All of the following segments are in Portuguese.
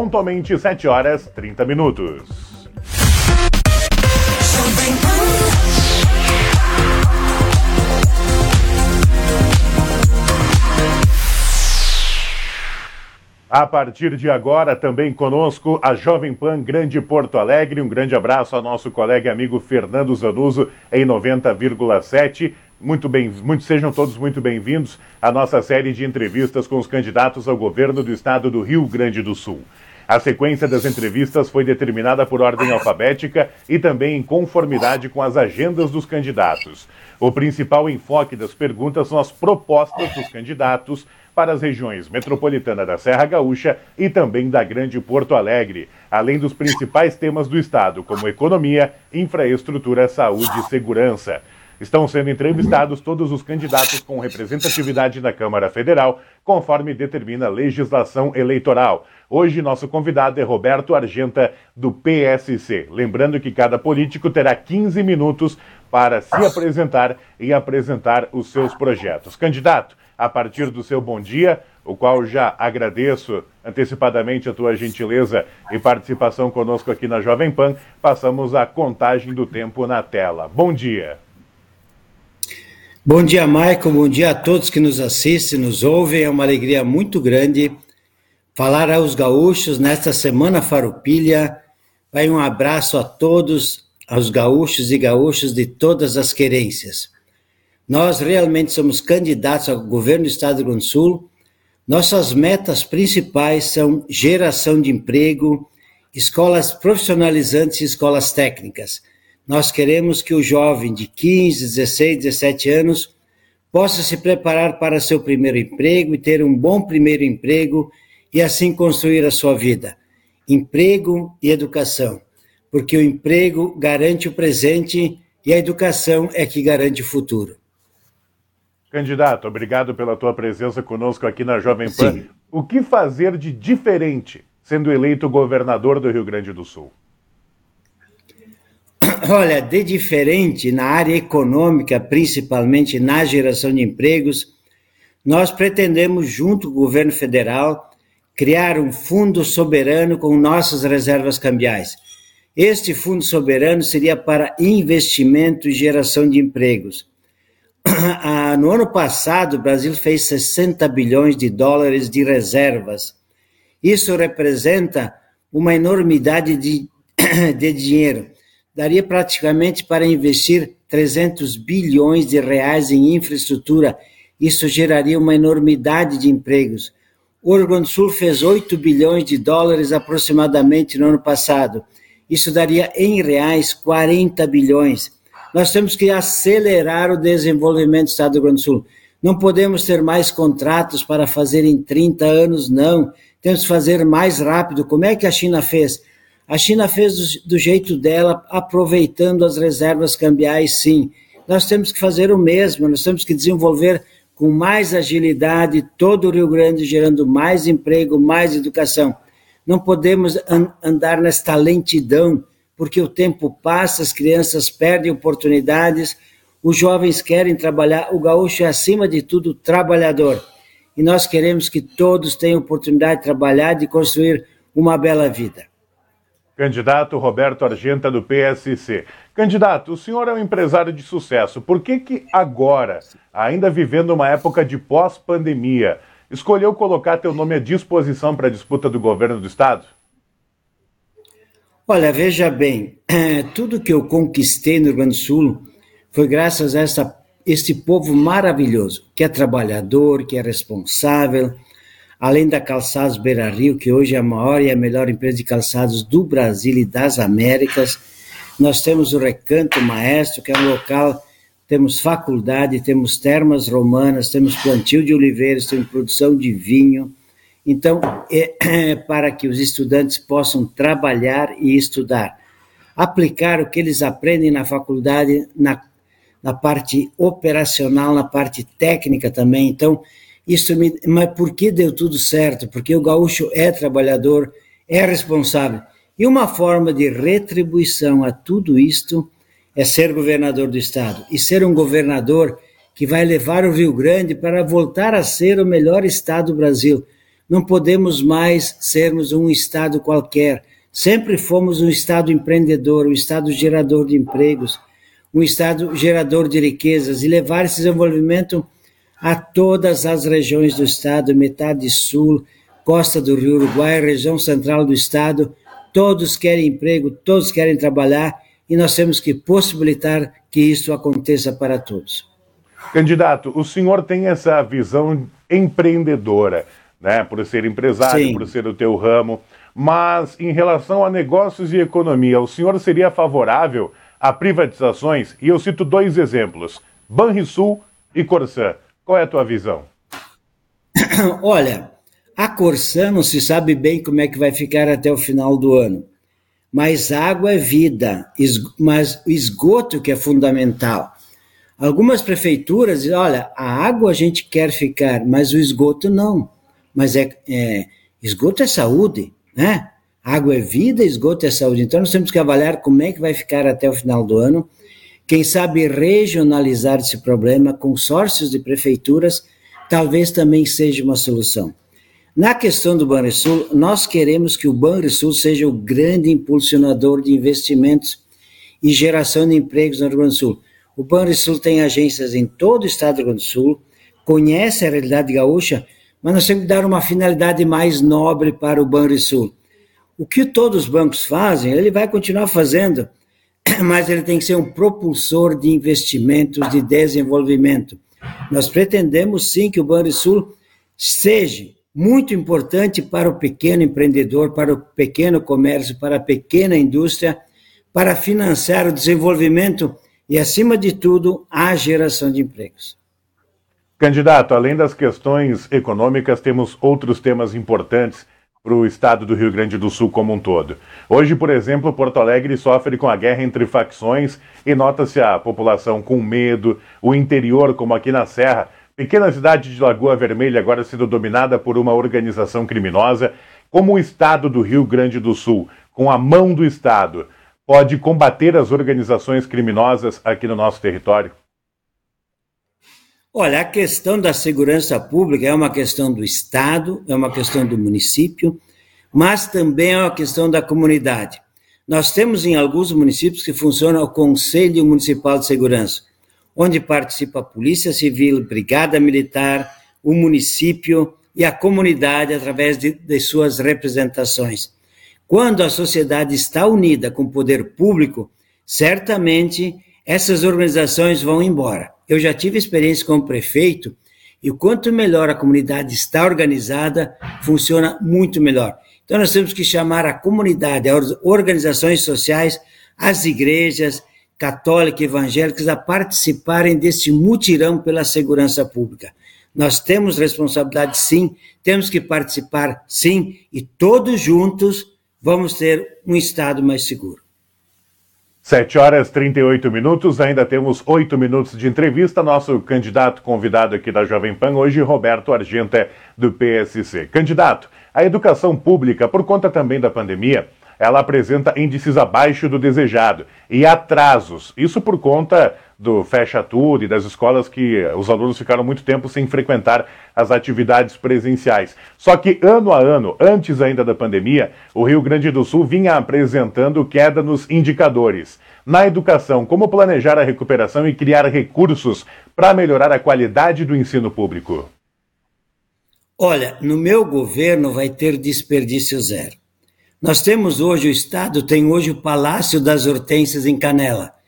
Pontualmente 7 horas 30 minutos. A partir de agora, também conosco a Jovem Pan Grande Porto Alegre. Um grande abraço ao nosso colega e amigo Fernando Zanuso em 90,7. Muito bem, muito, sejam todos muito bem-vindos à nossa série de entrevistas com os candidatos ao governo do estado do Rio Grande do Sul. A sequência das entrevistas foi determinada por ordem alfabética e também em conformidade com as agendas dos candidatos. O principal enfoque das perguntas são as propostas dos candidatos para as regiões metropolitana da Serra Gaúcha e também da Grande Porto Alegre, além dos principais temas do Estado, como economia, infraestrutura, saúde e segurança. Estão sendo entrevistados todos os candidatos com representatividade na Câmara Federal, conforme determina a legislação eleitoral. Hoje, nosso convidado é Roberto Argenta, do PSC. Lembrando que cada político terá 15 minutos para se apresentar e apresentar os seus projetos. Candidato, a partir do seu bom dia, o qual já agradeço antecipadamente a tua gentileza e participação conosco aqui na Jovem Pan, passamos a contagem do tempo na tela. Bom dia. Bom dia, Michael. Bom dia a todos que nos assistem, nos ouvem. É uma alegria muito grande falar aos gaúchos nesta semana farupilha. Vai um abraço a todos, aos gaúchos e gaúchas de todas as querências. Nós realmente somos candidatos ao governo do Estado do Rio Grande do Sul. Nossas metas principais são geração de emprego, escolas profissionalizantes e escolas técnicas. Nós queremos que o jovem de 15, 16, 17 anos possa se preparar para seu primeiro emprego e ter um bom primeiro emprego e assim construir a sua vida. Emprego e educação, porque o emprego garante o presente e a educação é que garante o futuro. Candidato, obrigado pela tua presença conosco aqui na Jovem Pan. Sim. O que fazer de diferente sendo eleito governador do Rio Grande do Sul? Olha, de diferente na área econômica, principalmente na geração de empregos, nós pretendemos, junto com o governo federal, criar um fundo soberano com nossas reservas cambiais. Este fundo soberano seria para investimento e geração de empregos ah, no ano passado, o Brasil fez 60 bilhões de dólares de reservas. Isso representa uma enormidade de, de dinheiro. Daria praticamente para investir 300 bilhões de reais em infraestrutura. Isso geraria uma enormidade de empregos. O do Sul fez 8 bilhões de dólares aproximadamente no ano passado. Isso daria em reais 40 bilhões nós temos que acelerar o desenvolvimento do Estado do Rio Grande do Sul. Não podemos ter mais contratos para fazer em 30 anos, não. Temos que fazer mais rápido. Como é que a China fez? A China fez do, do jeito dela, aproveitando as reservas cambiais, sim. Nós temos que fazer o mesmo, nós temos que desenvolver com mais agilidade todo o Rio Grande, gerando mais emprego, mais educação. Não podemos an andar nesta lentidão porque o tempo passa, as crianças perdem oportunidades, os jovens querem trabalhar, o gaúcho é, acima de tudo, trabalhador. E nós queremos que todos tenham oportunidade de trabalhar, de construir uma bela vida. Candidato Roberto Argenta, do PSC. Candidato, o senhor é um empresário de sucesso. Por que, que agora, ainda vivendo uma época de pós-pandemia, escolheu colocar teu nome à disposição para a disputa do governo do Estado? Olha, veja bem, tudo que eu conquistei no Rio Grande do Sul foi graças a essa, esse povo maravilhoso, que é trabalhador, que é responsável, além da Calçados Beira Rio, que hoje é a maior e a melhor empresa de calçados do Brasil e das Américas. Nós temos o Recanto Maestro, que é um local, temos faculdade, temos termas romanas, temos plantio de oliveiras, temos produção de vinho, então, é, é, para que os estudantes possam trabalhar e estudar, aplicar o que eles aprendem na faculdade, na, na parte operacional, na parte técnica também. Então, isso me, mas por que deu tudo certo? Porque o gaúcho é trabalhador, é responsável. E uma forma de retribuição a tudo isto é ser governador do estado e ser um governador que vai levar o Rio Grande para voltar a ser o melhor estado do Brasil Não podemos mais sermos um Estado qualquer. Sempre fomos um Estado empreendedor, um Estado gerador de empregos, um Estado gerador de riquezas e levar esse desenvolvimento a todas as regiões do Estado, metade sul, costa do Rio Uruguai, região central do Estado. Todos querem emprego, todos querem trabalhar e nós temos que possibilitar que isso aconteça para todos. Candidato, o senhor tem essa visão empreendedora, né? Por ser empresário, Sim. por ser o teu ramo, mas em relação a negócios e economia, o senhor seria favorável a privatizações? E eu cito dois exemplos: Banrisul e Corsã. Qual é a tua visão? Olha, a Corsã não se sabe bem como é que vai ficar até o final do ano. Mas água é vida, mas o esgoto que é fundamental. Algumas prefeituras dizem, olha, a água a gente quer ficar, mas o esgoto não. Mas é, é esgoto é saúde, né? Água é vida, esgoto é saúde. Então nós temos que avaliar como é que vai ficar até o final do ano. Quem sabe regionalizar esse problema, consórcios de prefeituras, talvez também seja uma solução. Na questão do Banrisul, nós queremos que o Banrisul seja o grande impulsionador de investimentos e geração de empregos no Rio Grande do Sul. O Banrisul tem agências em todo o estado do Rio Grande do Sul, conhece a realidade gaúcha, mas nós temos que dar uma finalidade mais nobre para o Banrisul. O que todos os bancos fazem, ele vai continuar fazendo, mas ele tem que ser um propulsor de investimentos, de desenvolvimento. Nós pretendemos sim que o Banrisul seja muito importante para o pequeno empreendedor, para o pequeno comércio, para a pequena indústria, para financiar o desenvolvimento e, acima de tudo, a geração de empregos. Candidato, além das questões econômicas, temos outros temas importantes para o estado do Rio Grande do Sul como um todo. Hoje, por exemplo, Porto Alegre sofre com a guerra entre facções e nota-se a população com medo, o interior, como aqui na Serra, pequena cidade de Lagoa Vermelha agora sendo dominada por uma organização criminosa. Como o estado do Rio Grande do Sul, com a mão do Estado, pode combater as organizações criminosas aqui no nosso território? Olha, a questão da segurança pública é uma questão do Estado, é uma questão do município, mas também é uma questão da comunidade. Nós temos em alguns municípios que funciona o Conselho Municipal de Segurança, onde participa a Polícia Civil, Brigada Militar, o município e a comunidade através de, de suas representações. Quando a sociedade está unida com o poder público, certamente essas organizações vão embora. Eu já tive experiência como prefeito e quanto melhor a comunidade está organizada, funciona muito melhor. Então nós temos que chamar a comunidade, as organizações sociais, as igrejas católicas evangélicas a participarem desse mutirão pela segurança pública. Nós temos responsabilidade sim, temos que participar sim, e todos juntos vamos ter um Estado mais seguro. 7 horas e 38 minutos, ainda temos oito minutos de entrevista. Nosso candidato convidado aqui da Jovem Pan hoje, Roberto Argenta, do PSC. Candidato, a educação pública, por conta também da pandemia, ela apresenta índices abaixo do desejado e atrasos. Isso por conta do fecha tudo e das escolas que os alunos ficaram muito tempo sem frequentar as atividades presenciais. Só que ano a ano, antes ainda da pandemia, o Rio Grande do Sul vinha apresentando queda nos indicadores. Na educação, como planejar a recuperação e criar recursos para melhorar a qualidade do ensino público? Olha, no meu governo vai ter desperdício zero. Nós temos hoje, o Estado tem hoje o Palácio das Hortênsias em Canela.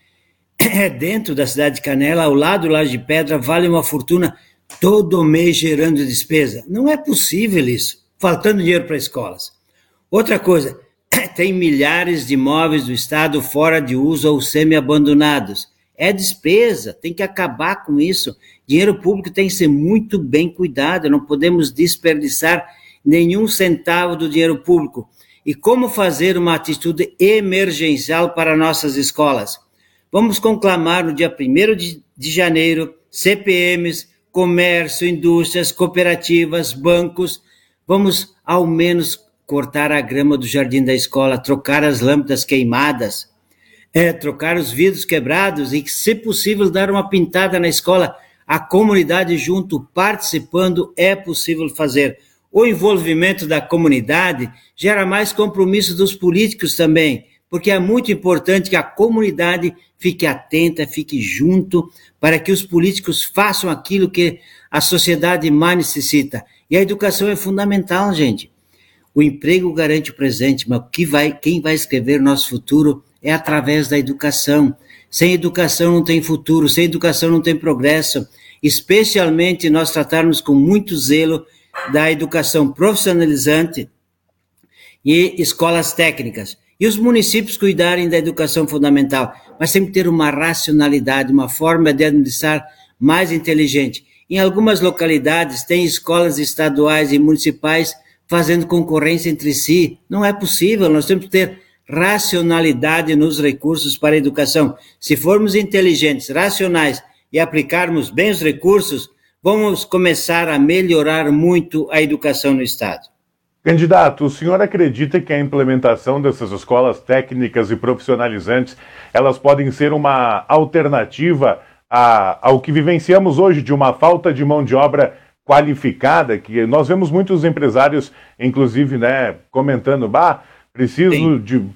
Dentro da cidade de Canela, ao lado do Laje de Pedra, vale uma fortuna todo mês gerando despesa. Não é possível isso, faltando dinheiro para escolas. Outra coisa, tem milhares de imóveis do Estado fora de uso ou semi-abandonados. É despesa, tem que acabar com isso. Dinheiro público tem que ser muito bem cuidado, não podemos desperdiçar nenhum centavo do dinheiro público e como fazer uma atitude emergencial para nossas escolas. Vamos conclamar no dia 1 de, de janeiro CPMs, comércio, indústrias, cooperativas, bancos. Vamos ao menos cortar a grama do jardim da escola, trocar as lâmpadas queimadas, é, trocar os vidros quebrados e, se possível, dar uma pintada na escola. A comunidade junto, participando, é possível fazer. O envolvimento da comunidade gera mais compromisso dos políticos também, porque é muito importante que a comunidade fique atenta, fique junto, para que os políticos façam aquilo que a sociedade mais necessita. E a educação é fundamental, gente. O emprego garante o presente, mas que vai, quem vai escrever o nosso futuro é através da educação. Sem educação não tem futuro, sem educação não tem progresso. Especialmente nós tratarmos com muito zelo da educação profissionalizante e escolas técnicas. E os municípios cuidarem da educação fundamental, mas tem que ter uma racionalidade, uma forma de administrar mais inteligente. Em algumas localidades tem escolas estaduais e municipais fazendo concorrência entre si. Não é possível, nós temos que ter racionalidade nos recursos para a educação. Se formos inteligentes, racionais e aplicarmos bem os recursos, vamos começar a melhorar muito a educação no Estado. Candidato, o senhor acredita que a implementação dessas escolas técnicas e profissionalizantes, elas podem ser uma alternativa a, ao que vivenciamos hoje de uma falta de mão de obra qualificada, que nós vemos muitos empresários, inclusive, né, comentando, bah, preciso Sim. de um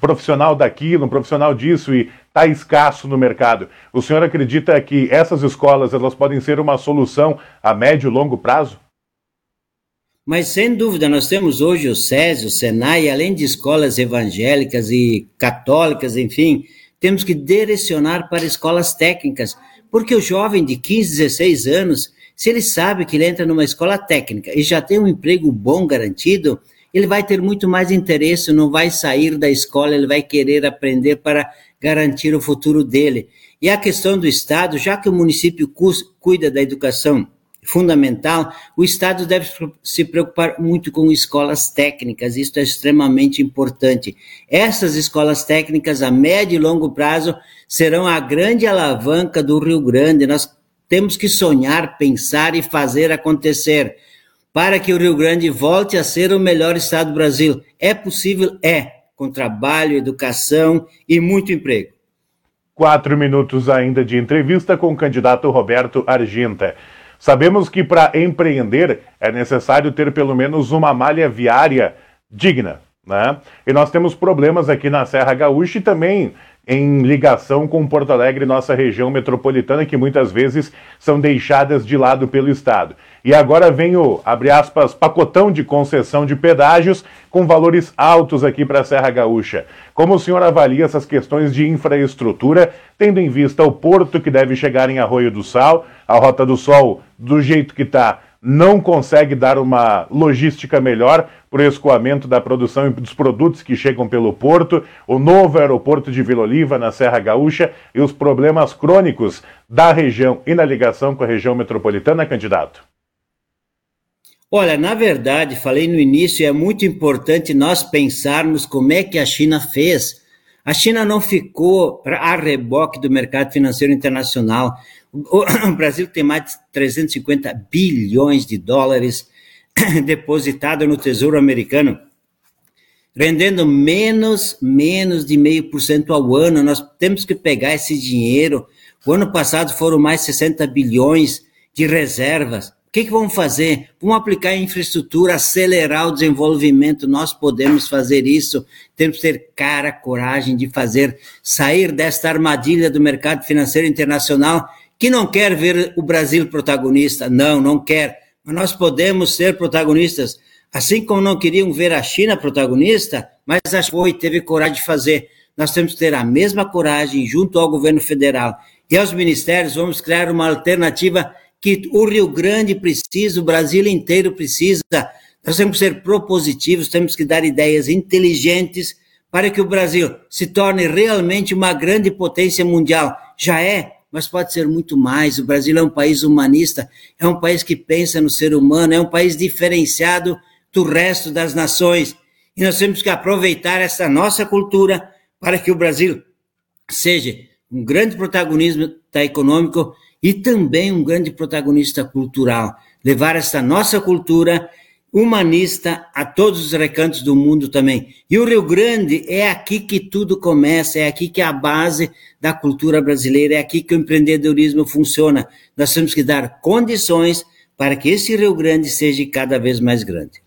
profissional daquilo, um profissional disso e está escasso no mercado. O senhor acredita que essas escolas elas podem ser uma solução a médio e longo prazo? Mas sem dúvida, nós temos hoje o SESI, o SENAI, além de escolas evangélicas e católicas, enfim, temos que direcionar para escolas técnicas, porque o jovem de 15, 16 anos, se ele sabe que ele entra numa escola técnica e já tem um emprego bom garantido, ele vai ter muito mais interesse, não vai sair da escola, ele vai querer aprender para garantir o futuro dele. E a questão do Estado, já que o município cuida da educação fundamental, o Estado deve se preocupar muito com escolas técnicas, isso é extremamente importante. Essas escolas técnicas, a médio e longo prazo, serão a grande alavanca do Rio Grande. Nós temos que sonhar, pensar e fazer acontecer para que o Rio Grande volte a ser o melhor estado do Brasil. É possível? É, com trabalho, educação e muito emprego. Quatro minutos ainda de entrevista com o candidato Roberto Argenta. Sabemos que para empreender é necessário ter pelo menos uma malha viária digna. Né? E nós temos problemas aqui na Serra Gaúcha e também em ligação com Porto Alegre, nossa região metropolitana, que muitas vezes são deixadas de lado pelo Estado. E agora vem o, abre aspas, pacotão de concessão de pedágios com valores altos aqui para a Serra Gaúcha. Como o senhor avalia essas questões de infraestrutura, tendo em vista o porto que deve chegar em Arroio do Sal, a Rota do Sol do jeito que está, não consegue dar uma logística melhor para o escoamento da produção e dos produtos que chegam pelo porto, o novo aeroporto de Vila Oliva, na Serra Gaúcha, e os problemas crônicos da região e na ligação com a região metropolitana, candidato? Olha, na verdade, falei no início, é muito importante nós pensarmos como é que a China fez. A China não ficou a reboque do mercado financeiro internacional. O Brasil tem mais de 350 bilhões de dólares depositado no Tesouro Americano, rendendo menos, menos de meio por cento ao ano. Nós temos que pegar esse dinheiro. O ano passado foram mais 60 bilhões de reservas. O que, que vamos fazer? Vamos aplicar infraestrutura, acelerar o desenvolvimento. Nós podemos fazer isso. Temos que ter cara, coragem de fazer, sair desta armadilha do mercado financeiro internacional que não quer ver o Brasil protagonista. Não, não quer. Mas nós podemos ser protagonistas. Assim como não queriam ver a China protagonista, mas a foi, teve coragem de fazer. Nós temos que ter a mesma coragem junto ao governo federal e aos ministérios. Vamos criar uma alternativa que o Rio Grande precisa, o Brasil inteiro precisa. Nós temos que ser propositivos, temos que dar ideias inteligentes para que o Brasil se torne realmente uma grande potência mundial. Já é, mas pode ser muito mais. O Brasil é um país humanista, é um país que pensa no ser humano, é um país diferenciado do resto das nações. E nós temos que aproveitar essa nossa cultura para que o Brasil seja um grande protagonismo econômico e também um grande protagonista cultural. Levar essa nossa cultura humanista a todos os recantos do mundo também. E o Rio Grande é aqui que tudo começa, é aqui que é a base da cultura brasileira, é aqui que o empreendedorismo funciona. Nós temos que dar condições para que esse Rio Grande seja cada vez mais grande.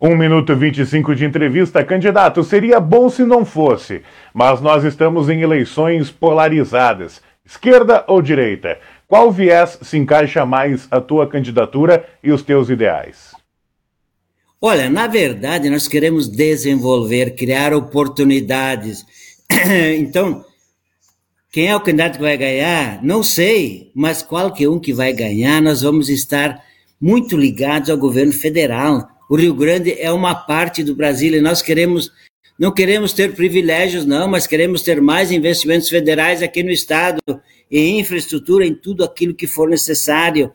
Um minuto e 25 de entrevista, candidato. Seria bom se não fosse, mas nós estamos em eleições polarizadas. Esquerda ou direita? Qual viés se encaixa mais a tua candidatura e os teus ideais? Olha, na verdade, nós queremos desenvolver, criar oportunidades. então, quem é o candidato que vai ganhar? Não sei, mas qualquer um que vai ganhar, nós vamos estar muito ligados ao governo federal. O Rio Grande é uma parte do Brasil e nós queremos, não queremos ter privilégios, não, mas queremos ter mais investimentos federais aqui no Estado, em infraestrutura, em tudo aquilo que for necessário.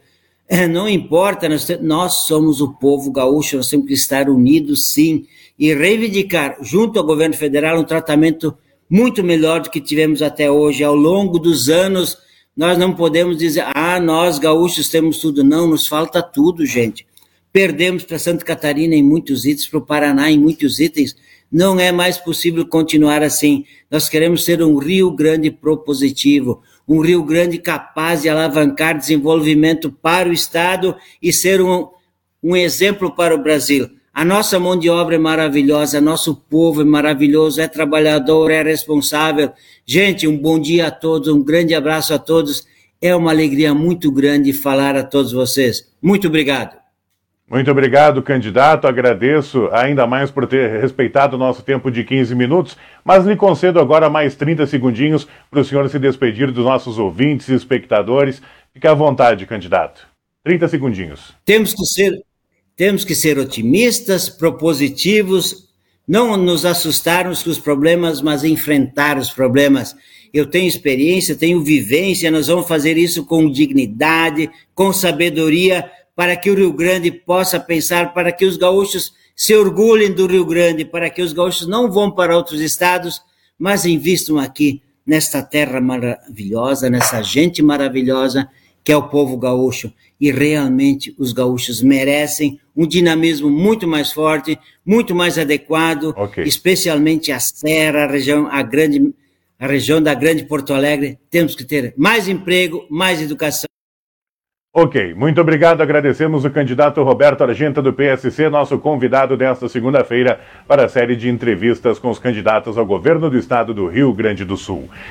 Não importa, nós, nós somos o povo gaúcho, nós temos que estar unidos, sim, e reivindicar, junto ao governo federal, um tratamento muito melhor do que tivemos até hoje. Ao longo dos anos, nós não podemos dizer, ah, nós gaúchos temos tudo. Não, nos falta tudo, gente. Perdemos para Santa Catarina em muitos itens, para o Paraná em muitos itens. Não é mais possível continuar assim. Nós queremos ser um Rio Grande propositivo, um Rio Grande capaz de alavancar desenvolvimento para o Estado e ser um, um exemplo para o Brasil. A nossa mão de obra é maravilhosa, nosso povo é maravilhoso, é trabalhador, é responsável. Gente, um bom dia a todos, um grande abraço a todos. É uma alegria muito grande falar a todos vocês. Muito obrigado. Muito obrigado, candidato. Agradeço ainda mais por ter respeitado o nosso tempo de 15 minutos, mas lhe concedo agora mais 30 segundinhos para o senhor se despedir dos nossos ouvintes e espectadores. Fique à vontade, candidato. 30 segundinhos. Temos que ser temos que ser otimistas, propositivos, não nos assustarmos com os problemas, mas enfrentar os problemas. Eu tenho experiência, tenho vivência, nós vamos fazer isso com dignidade, com sabedoria, para que o Rio Grande possa pensar, para que os gaúchos se orgulhem do Rio Grande, para que os gaúchos não vão para outros estados, mas invistam aqui, nesta terra maravilhosa, nessa gente maravilhosa que é o povo gaúcho. E realmente os gaúchos merecem um dinamismo muito mais forte, muito mais adequado, okay. especialmente a Serra, a região, a grande, a região da Grande Porto Alegre. Temos que ter mais emprego, mais educação. Ok, muito obrigado. Agradecemos o candidato Roberto Argenta do PSC, nosso convidado desta segunda-feira para a série de entrevistas com os candidatos ao governo do estado do Rio Grande do Sul.